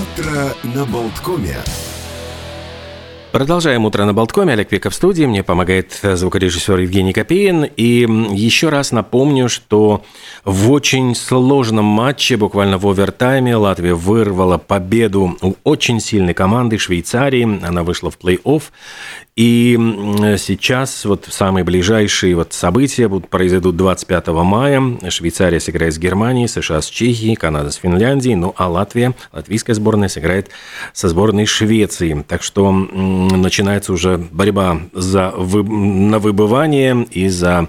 Утро на Болткоме. Продолжаем утро на Болткоме. Олег Пеков в студии. Мне помогает звукорежиссер Евгений Копеин. И еще раз напомню, что в очень сложном матче, буквально в овертайме, Латвия вырвала победу у очень сильной команды Швейцарии. Она вышла в плей-офф. И сейчас вот самые ближайшие вот события будут, произойдут 25 мая. Швейцария сыграет с Германией, США с Чехией, Канада с Финляндией, ну а Латвия, латвийская сборная сыграет со сборной Швеции. Так что начинается уже борьба за вы, на выбывание и за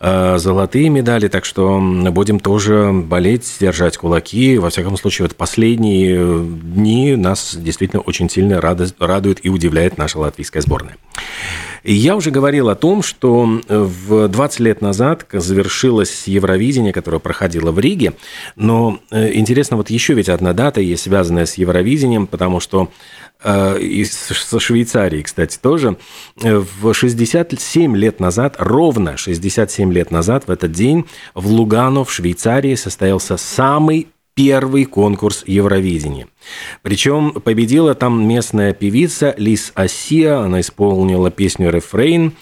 э, золотые медали. Так что будем тоже болеть, держать кулаки. Во всяком случае, вот последние дни нас действительно очень сильно радует и удивляет наша латвийская сборная. Я уже говорил о том, что э, в 20 лет назад завершилось Евровидение, которое проходило в Риге. Но э, интересно, вот еще ведь одна дата есть, связанная с Евровидением, потому что э, и со Швейцарией, кстати, тоже. В 67 лет назад, ровно 67 лет назад, в этот день в Лугано, в Швейцарии, состоялся самый первый конкурс Евровидения. Причем победила там местная певица Лис Асия, она исполнила песню «Рефрейн».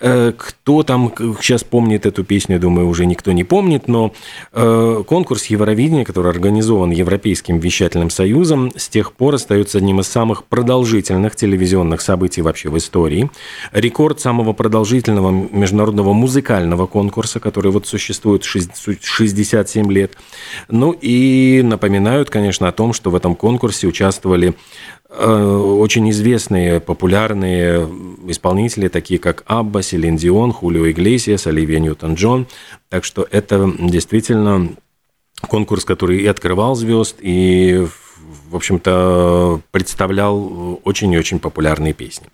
Э, кто там сейчас помнит эту песню, думаю, уже никто не помнит, но э, конкурс Евровидения, который организован Европейским вещательным союзом, с тех пор остается одним из самых продолжительных телевизионных событий вообще в истории. Рекорд самого продолжительного международного музыкального конкурса, который вот существует 67 лет. Ну и напоминают, конечно, о том, что в этом конкурсе конкурсе участвовали э, очень известные, популярные исполнители, такие как Абба, Селин Дион, Хулио Иглесиас, Оливия Ньютон-Джон. Так что это действительно конкурс, который и открывал звезд, и, в общем-то, представлял очень и очень популярные песни.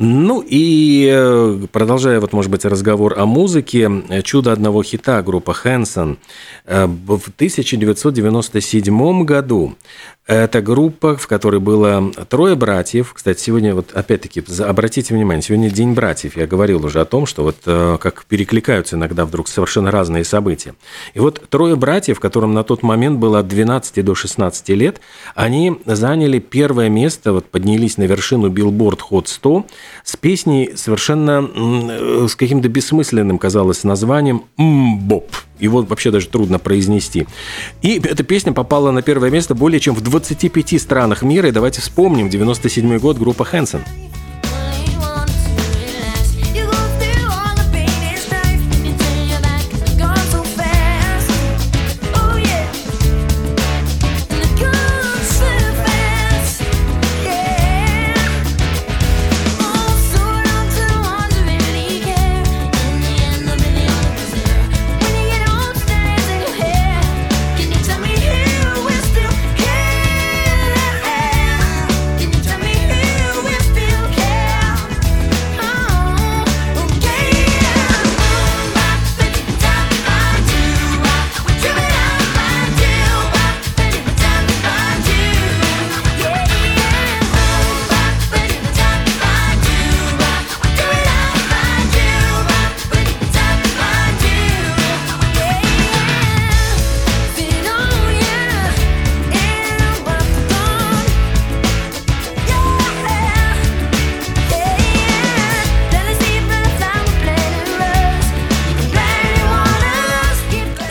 Ну и э, продолжая, вот, может быть, разговор о музыке, «Чудо одного хита» группа Хэнсон э, в 1997 году это группа, в которой было трое братьев. Кстати, сегодня, вот опять-таки, обратите внимание, сегодня День братьев. Я говорил уже о том, что вот э, как перекликаются иногда вдруг совершенно разные события. И вот трое братьев, которым на тот момент было от 12 до 16 лет, они заняли первое место, вот поднялись на вершину Billboard Hot 100 с песней совершенно э, с каким-то бессмысленным, казалось, названием «Мбоп». Его вообще даже трудно произнести. И эта песня попала на первое место более чем в 25 странах мира. И давайте вспомним 97 год группа Хэнсон.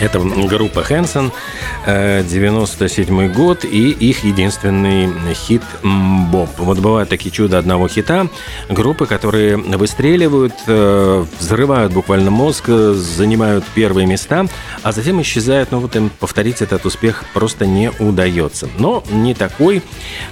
Это группа Хэнсон, 97 э, год, и их единственный хит «Боб». Вот бывают такие чудо одного хита. Группы, которые выстреливают, э, взрывают буквально мозг, занимают первые места, а затем исчезают. Но вот им повторить этот успех просто не удается. Но не такой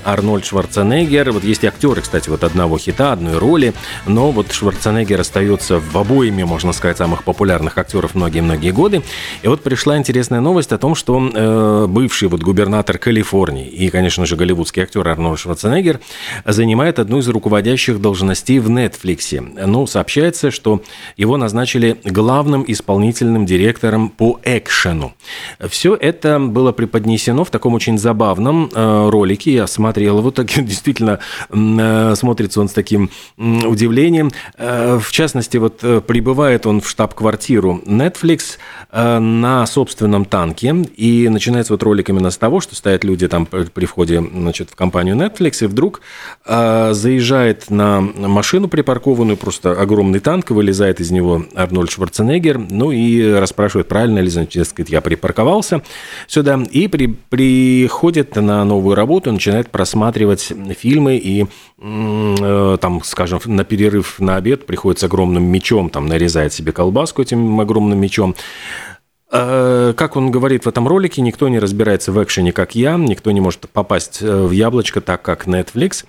Арнольд Шварценеггер. Вот есть актеры, кстати, вот одного хита, одной роли, но вот Шварценеггер остается в обоими, можно сказать, самых популярных актеров многие-многие годы. И вот пришла интересная новость о том, что э, бывший вот губернатор Калифорнии и, конечно же, голливудский актер Арнольд Шварценеггер занимает одну из руководящих должностей в Netflix. Ну, сообщается, что его назначили главным исполнительным директором по экшену. Все это было преподнесено в таком очень забавном э, ролике. Я смотрел его, так действительно э, смотрится он с таким удивлением. Э, в частности, вот э, прибывает он в штаб-квартиру Netflix э, на собственном танке и начинается вот ролик именно с того, что стоят люди там при входе значит, в компанию Netflix, и вдруг э, заезжает на машину припаркованную, просто огромный танк, вылезает из него Арнольд Шварценеггер, ну и расспрашивает, правильно ли, значит, сказать, я припарковался сюда, и при, приходит на новую работу, начинает просматривать фильмы, и э, там, скажем, на перерыв на обед приходится огромным мечом, там, нарезает себе колбаску этим огромным мечом, как он говорит в этом ролике, никто не разбирается в экшене, как я, никто не может попасть э, в яблочко так, как Netflix.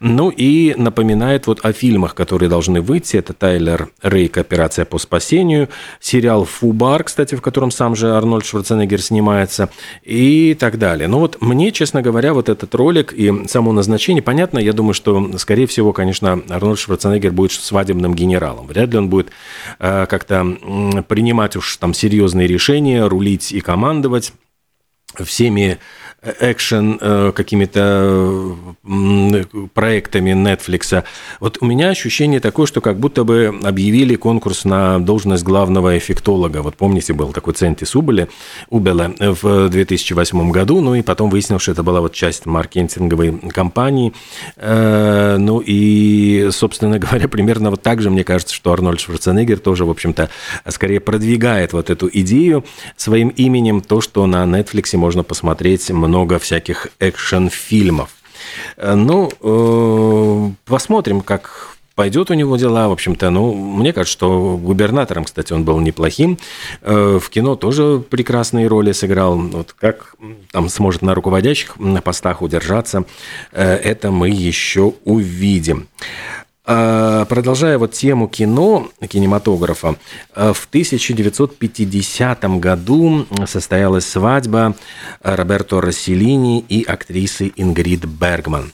Ну и напоминает вот о фильмах, которые должны выйти. Это Тайлер Рейк «Операция по спасению», сериал «Фубар», кстати, в котором сам же Арнольд Шварценеггер снимается, и так далее. Ну вот мне, честно говоря, вот этот ролик и само назначение, понятно, я думаю, что, скорее всего, конечно, Арнольд Шварценеггер будет свадебным генералом. Вряд ли он будет э, как-то принимать уж там серьезные решения решения, рулить и командовать всеми экшен э, какими-то проектами Netflix. Вот у меня ощущение такое, что как будто бы объявили конкурс на должность главного эффектолога. Вот помните, был такой Центис Убеле, Убеле в 2008 году, ну и потом выяснилось, что это была вот часть маркетинговой кампании. Э, ну и, собственно говоря, примерно вот так же, мне кажется, что Арнольд Шварценеггер тоже, в общем-то, скорее продвигает вот эту идею своим именем, то, что на Netflix можно посмотреть много всяких экшн-фильмов. Э, ну, э, посмотрим, как пойдет у него дела, в общем-то, ну, мне кажется, что губернатором, кстати, он был неплохим, э, в кино тоже прекрасные роли сыграл, вот как там сможет на руководящих постах удержаться, это мы еще увидим. А, продолжая вот тему кино, кинематографа, а, в 1950 году состоялась свадьба Роберто Расселини и актрисы Ингрид Бергман.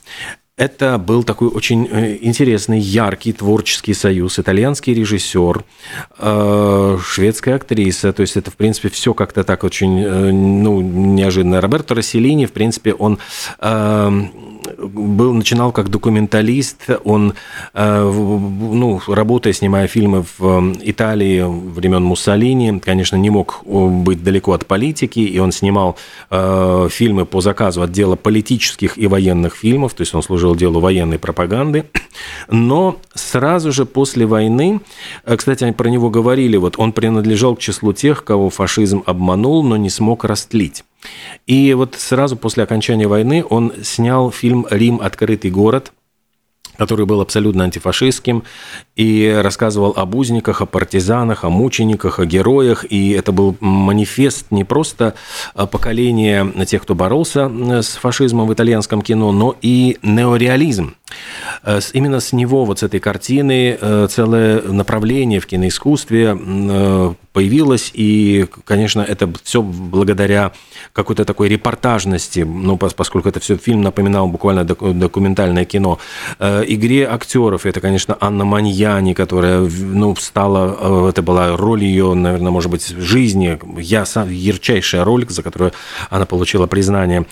Это был такой очень э, интересный, яркий творческий союз. Итальянский режиссер, э, шведская актриса. То есть это, в принципе, все как-то так очень э, ну, неожиданно. Роберто Расселини, в принципе, он был, начинал как документалист, он, э, ну, работая, снимая фильмы в э, Италии времен Муссолини, конечно, не мог э, быть далеко от политики, и он снимал фильмы по заказу отдела политических и военных фильмов, то есть он служил делу военной пропаганды, но сразу же после войны, кстати, они про него говорили, вот он принадлежал к числу тех, кого фашизм обманул, но не смог растлить. И вот сразу после окончания войны он снял фильм «Рим. Открытый город», который был абсолютно антифашистским и рассказывал об узниках, о партизанах, о мучениках, о героях. И это был манифест не просто поколения тех, кто боролся с фашизмом в итальянском кино, но и неореализм. Э, именно с него, вот с этой картины, э, целое направление в киноискусстве э, появилось, и, конечно, это все благодаря какой-то такой репортажности, ну, поскольку это все фильм напоминал буквально документальное кино, игре актеров, это, конечно, Анна Маньяни, которая, ну, стала, это была роль ее, наверное, может быть, жизни, я сам, ярчайшая роль, за которую она получила признание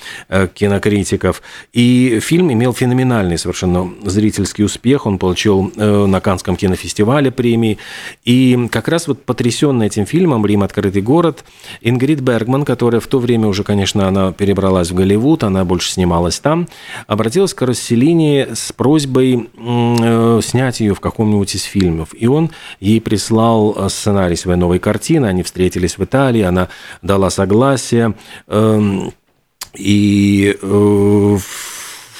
кинокритиков, и фильм имел феноменальный совершенно зрительский успех. Он получил э, на Канском кинофестивале премии. И как раз вот потрясенная этим фильмом «Рим. Открытый город» Ингрид Бергман, которая в то время уже, конечно, она перебралась в Голливуд, она больше снималась там, обратилась к Расселини с просьбой э, снять ее в каком-нибудь из фильмов. И он ей прислал э, сценарий своей новой картины, они встретились в Италии, она дала согласие. Эм, и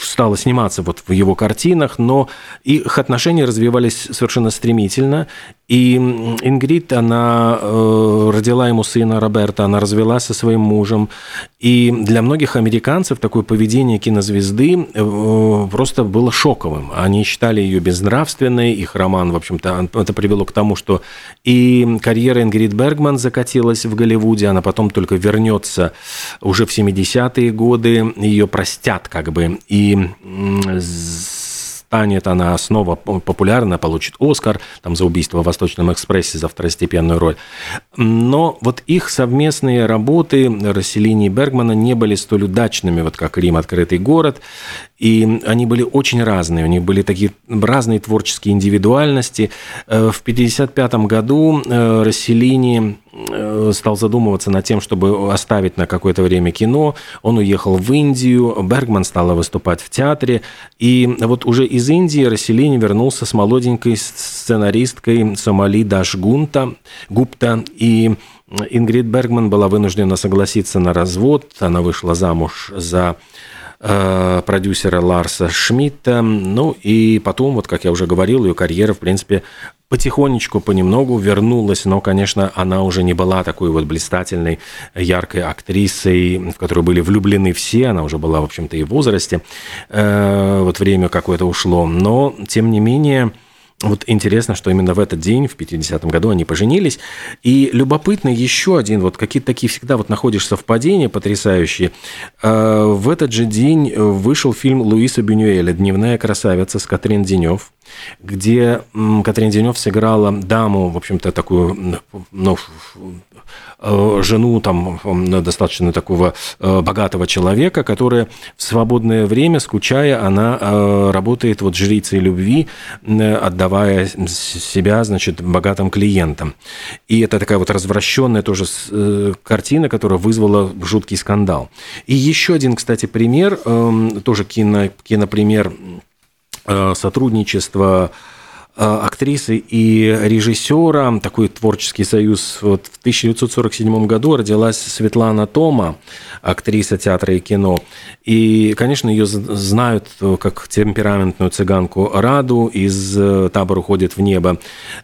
стала сниматься вот в его картинах, но их отношения развивались совершенно стремительно, и Ингрид, она э, родила ему сына Роберта, она развелась со своим мужем. И для многих американцев такое поведение кинозвезды э, просто было шоковым. Они считали ее безнравственной, их роман, в общем-то, это привело к тому, что и карьера Ингрид Бергман закатилась в Голливуде, она потом только вернется уже в 70-е годы, ее простят как бы. И станет она снова популярна, получит Оскар там, за убийство в Восточном экспрессе за второстепенную роль. Но вот их совместные работы Расселини и Бергмана не были столь удачными, вот как «Рим. Открытый город». И они были очень разные, у них были такие разные творческие индивидуальности. Э, в 1955 году э, Расселини э, стал задумываться над тем, чтобы оставить на какое-то время кино. Он уехал в Индию, Бергман стала выступать в театре. И вот уже из Индии Расселини вернулся с молоденькой сценаристкой Сомали Дашгунта, Гупта. И Ингрид Бергман была вынуждена согласиться на развод. Она вышла замуж за продюсера Ларса Шмидта. Ну и потом, вот как я уже говорил, ее карьера, в принципе, потихонечку, понемногу вернулась, но, конечно, она уже не была такой вот блистательной, яркой актрисой, в которую были влюблены все, она уже была, в общем-то, и в возрасте, э, вот время какое-то ушло, но, тем не менее, вот интересно, что именно в этот день, в 50-м году, они поженились. И любопытно еще один, вот какие-то такие всегда вот находишь совпадения потрясающие. А, в этот же день вышел фильм Луиса Бюнюэля «Дневная красавица» с Катрин Денев, где Катрин Денев сыграла даму, в общем-то, такую, ну, Э, жену там достаточно такого э, богатого человека, которая в свободное время, скучая, она э, работает вот жрицей любви, отдавая себя, значит, богатым клиентам. И это такая вот развращенная тоже картина, которая вызвала жуткий скандал. И еще один, кстати, пример, эм, тоже кино, кинопример сотрудничества Э, актрисы и режиссера, такой творческий союз. Вот в 1947 году родилась Светлана Тома, актриса театра и кино. И, конечно, ее знают как темпераментную цыганку Раду, из э, табора уходит в небо.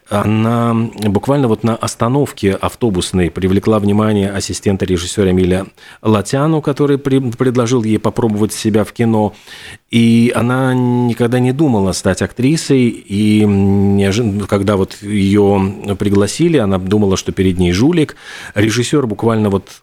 Она буквально вот на остановке автобусной привлекла внимание ассистента режиссера Эмиля Латяну, который предложил ей попробовать себя в кино. И она никогда не думала стать актрисой, и неожиданно, когда вот ее пригласили, она думала, что перед ней жулик. Режиссер буквально вот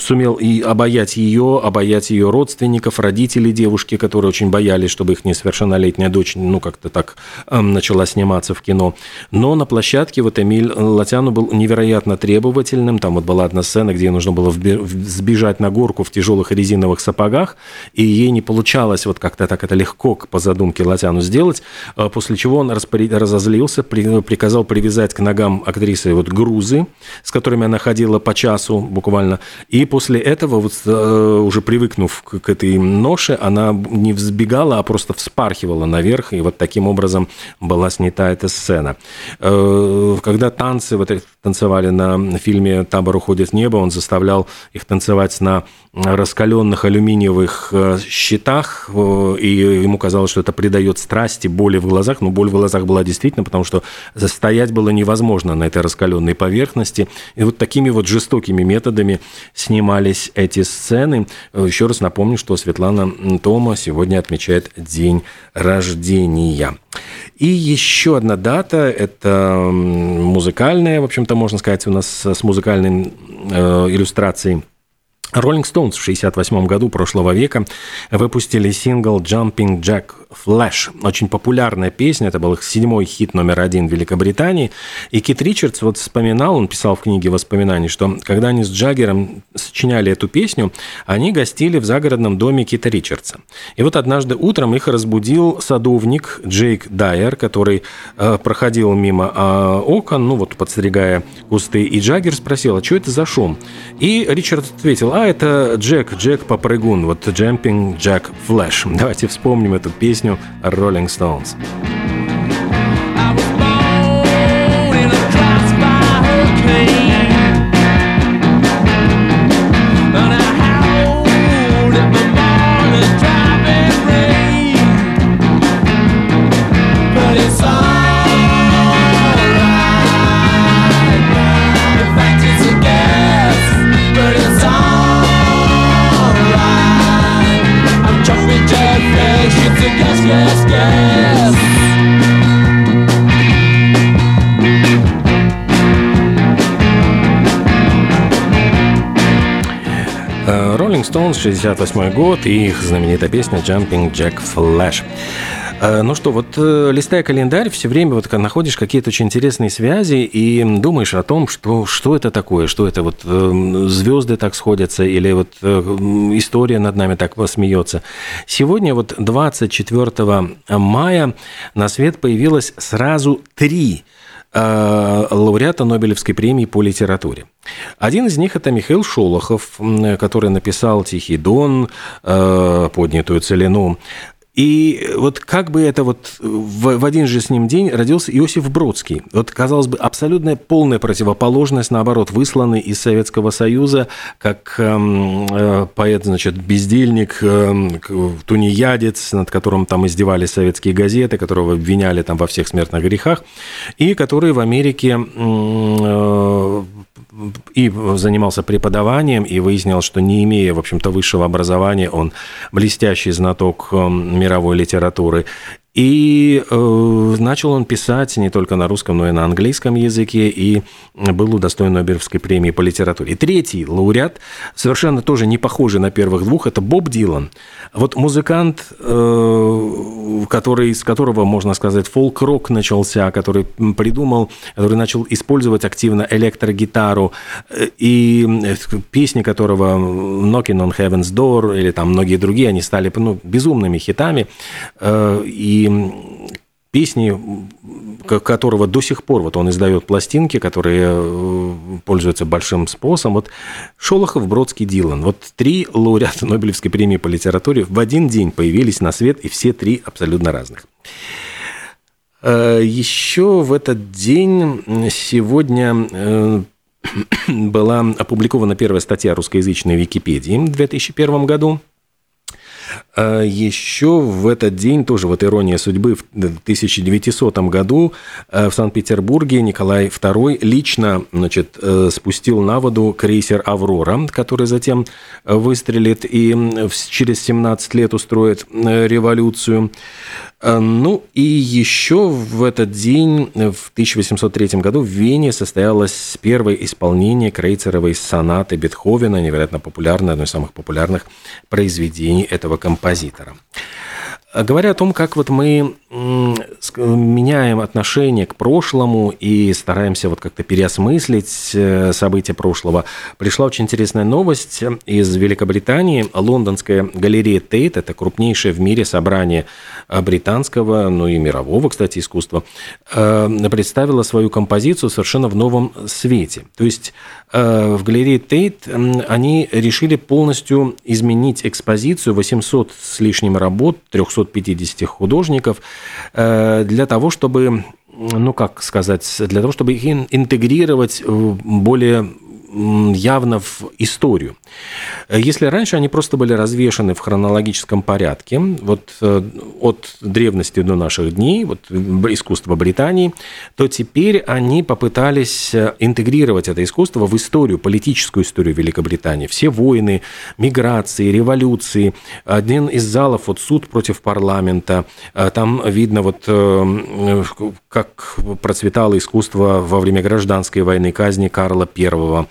сумел и обаять ее, обаять ее родственников, родителей девушки, которые очень боялись, чтобы их несовершеннолетняя дочь, ну, как-то так эм, начала сниматься в кино. Но на площадке вот Эмиль Латяну был невероятно требовательным. Там вот была одна сцена, где ей нужно было сбежать на горку в тяжелых резиновых сапогах, и ей не получалось вот как-то так это легко по задумке Латяну сделать, э, после чего он разозлился, приказал привязать к ногам актрисы вот грузы, с которыми она ходила по часу буквально, и после этого, вот, э, уже привыкнув к, этой ноше, она не взбегала, а просто вспархивала наверх, и вот таким образом была снята эта сцена. Э, когда танцы вот танцевали на фильме «Табор уходит в небо», он заставлял их танцевать на раскаленных алюминиевых э, щитах, и ему казалось, что это придает страсти, боли в глазах, но боль в глазах была действительно, потому что застоять было невозможно на этой раскаленной поверхности. И вот такими вот жестокими методами снимались эти сцены. Еще раз напомню, что Светлана Тома сегодня отмечает день рождения. И еще одна дата, это музыкальная, в общем-то, можно сказать, у нас с музыкальной э, иллюстрацией Rolling Stones в 1968 году прошлого века выпустили сингл «Jumping Jack Flash». Очень популярная песня, это был их седьмой хит номер один в Великобритании. И Кит Ричардс вот вспоминал, он писал в книге воспоминаний, что когда они с Джаггером сочиняли эту песню, они гостили в загородном доме Кита Ричардса. И вот однажды утром их разбудил садовник Джейк Дайер, который э, проходил мимо э, окон, ну вот подстригая кусты, и Джаггер спросил, а что это за шум? И Ричард ответил, а это Джек, Джек Попрыгун, вот Jumping Jack Flash. Давайте вспомним эту песню Rolling Stones. Rolling Stones, 68 год, и их знаменитая песня «Jumping Jack Flash». Э, ну что, вот э, листая календарь, все время вот находишь какие-то очень интересные связи и думаешь о том, что, что это такое, что это вот э, звезды так сходятся или вот история над нами так посмеется. Сегодня вот 24 мая на свет появилось сразу три лауреата Нобелевской премии по литературе. Один из них это Михаил Шолохов, который написал «Тихий дон», «Поднятую целину». И вот как бы это вот в, в один же с ним день родился Иосиф Бродский. Вот, казалось бы, абсолютная полная противоположность, наоборот, высланный из Советского Союза, как эм, э, поэт, значит, бездельник, э, тунеядец, над которым там издевались советские газеты, которого обвиняли там во всех смертных грехах, и который в Америке э, и занимался преподаванием, и выяснил, что не имея, в общем-то, высшего образования, он блестящий знаток эм, мировой литературы. И э, начал он писать не только на русском, но и на английском языке, и был удостоен Нобелевской премии по литературе. И третий лауреат, совершенно тоже не похожий на первых двух, это Боб Дилан. Вот музыкант, э, который, с которого, можно сказать, фолк-рок начался, который придумал, который начал использовать активно электрогитару, э, и песни которого «Knocking on Heaven's Door» или там многие другие, они стали ну, безумными хитами, э, и песни, которого до сих пор вот он издает пластинки, которые э, пользуются большим спросом. Вот Шолохов, Бродский, Дилан. Вот три лауреата Нобелевской премии по литературе в один день появились на свет, и все три абсолютно разных. Э, Еще в этот день сегодня э, была опубликована первая статья русскоязычной Википедии в 2001 году. А Еще в этот день, тоже вот ирония судьбы, в 1900 году э, в Санкт-Петербурге Николай II лично значит, э, спустил на воду крейсер «Аврора», который затем выстрелит и через 17 лет устроит э, революцию. Э, ну и еще в этот день, в 1803 году, в Вене состоялось первое исполнение крейцеровой сонаты Бетховена, невероятно популярное, одно из самых популярных произведений этого композитора. Говоря о том, как вот мы меняем отношение к прошлому и стараемся вот как-то переосмыслить э, события прошлого, пришла очень интересная новость из Великобритании. Лондонская галерея Тейт, это крупнейшее в мире собрание британского, ну и мирового, кстати, искусства, э, представила свою композицию совершенно в новом свете. То есть э, в галерее Тейт они решили полностью изменить экспозицию 800 с лишним работ, 350 художников, э, для того, чтобы ну как сказать, для того, чтобы их интегрировать более явно в историю. Если раньше они просто были развешаны в хронологическом порядке, вот э, от древности до наших дней, вот искусство Британии, то теперь они попытались э, интегрировать это искусство в историю, политическую историю Великобритании. Все войны, миграции, революции. Один из залов, вот суд против парламента, э, там видно вот как процветало искусство во время гражданской войны, казни Карла I.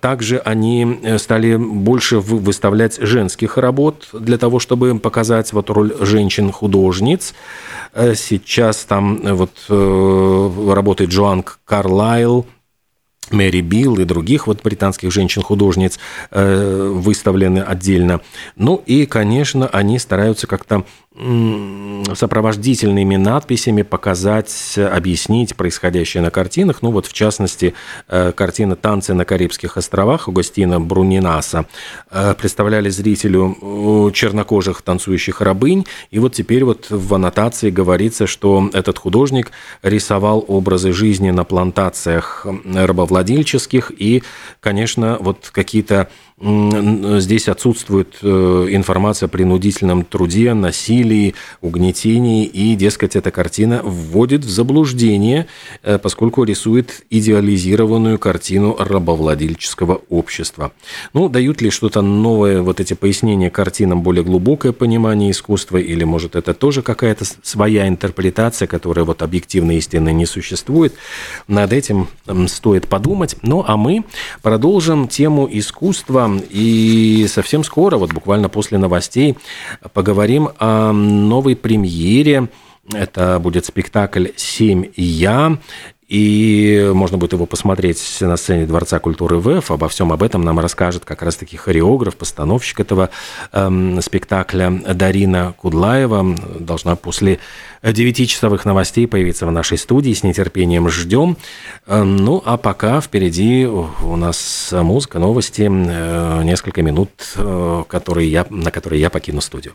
Также они стали больше выставлять женских работ для того, чтобы показать вот роль женщин-художниц. Э, сейчас там э, вот э, работает Джоан Карлайл, Мэри Билл и других вот британских женщин-художниц выставлены отдельно. Ну и, конечно, они стараются как-то сопровождительными надписями показать, объяснить происходящее на картинах. Ну вот, в частности, э, картина «Танцы на Карибских островах» Агустина Брунинаса э, представляли зрителю э, чернокожих танцующих рабынь. И вот теперь вот в аннотации говорится, что этот художник рисовал образы жизни на плантациях рабовладельческих и, конечно, вот какие-то Здесь отсутствует э, информация о принудительном труде, насилии, угнетении, и, дескать, эта картина вводит в заблуждение, э, поскольку рисует идеализированную картину рабовладельческого общества. Ну, дают ли что-то новое вот эти пояснения картинам, более глубокое понимание искусства, или, может, это тоже какая-то своя интерпретация, которая вот объективно истины не существует? Над этим стоит подумать. Ну, а мы продолжим тему искусства И совсем скоро, вот буквально после новостей, поговорим о новой премьере. Это будет спектакль «Семь я». И можно будет его посмотреть на сцене Дворца культуры ВЭФ. Обо всем об этом нам расскажет как раз-таки хореограф, постановщик этого эм, спектакля Дарина Кудлаева. Должна после 9-часовых новостей появиться в нашей студии. С нетерпением ждем. Эм, ну, а пока впереди у нас музыка, новости, э, несколько минут, э, которые я, на которые я покину студию.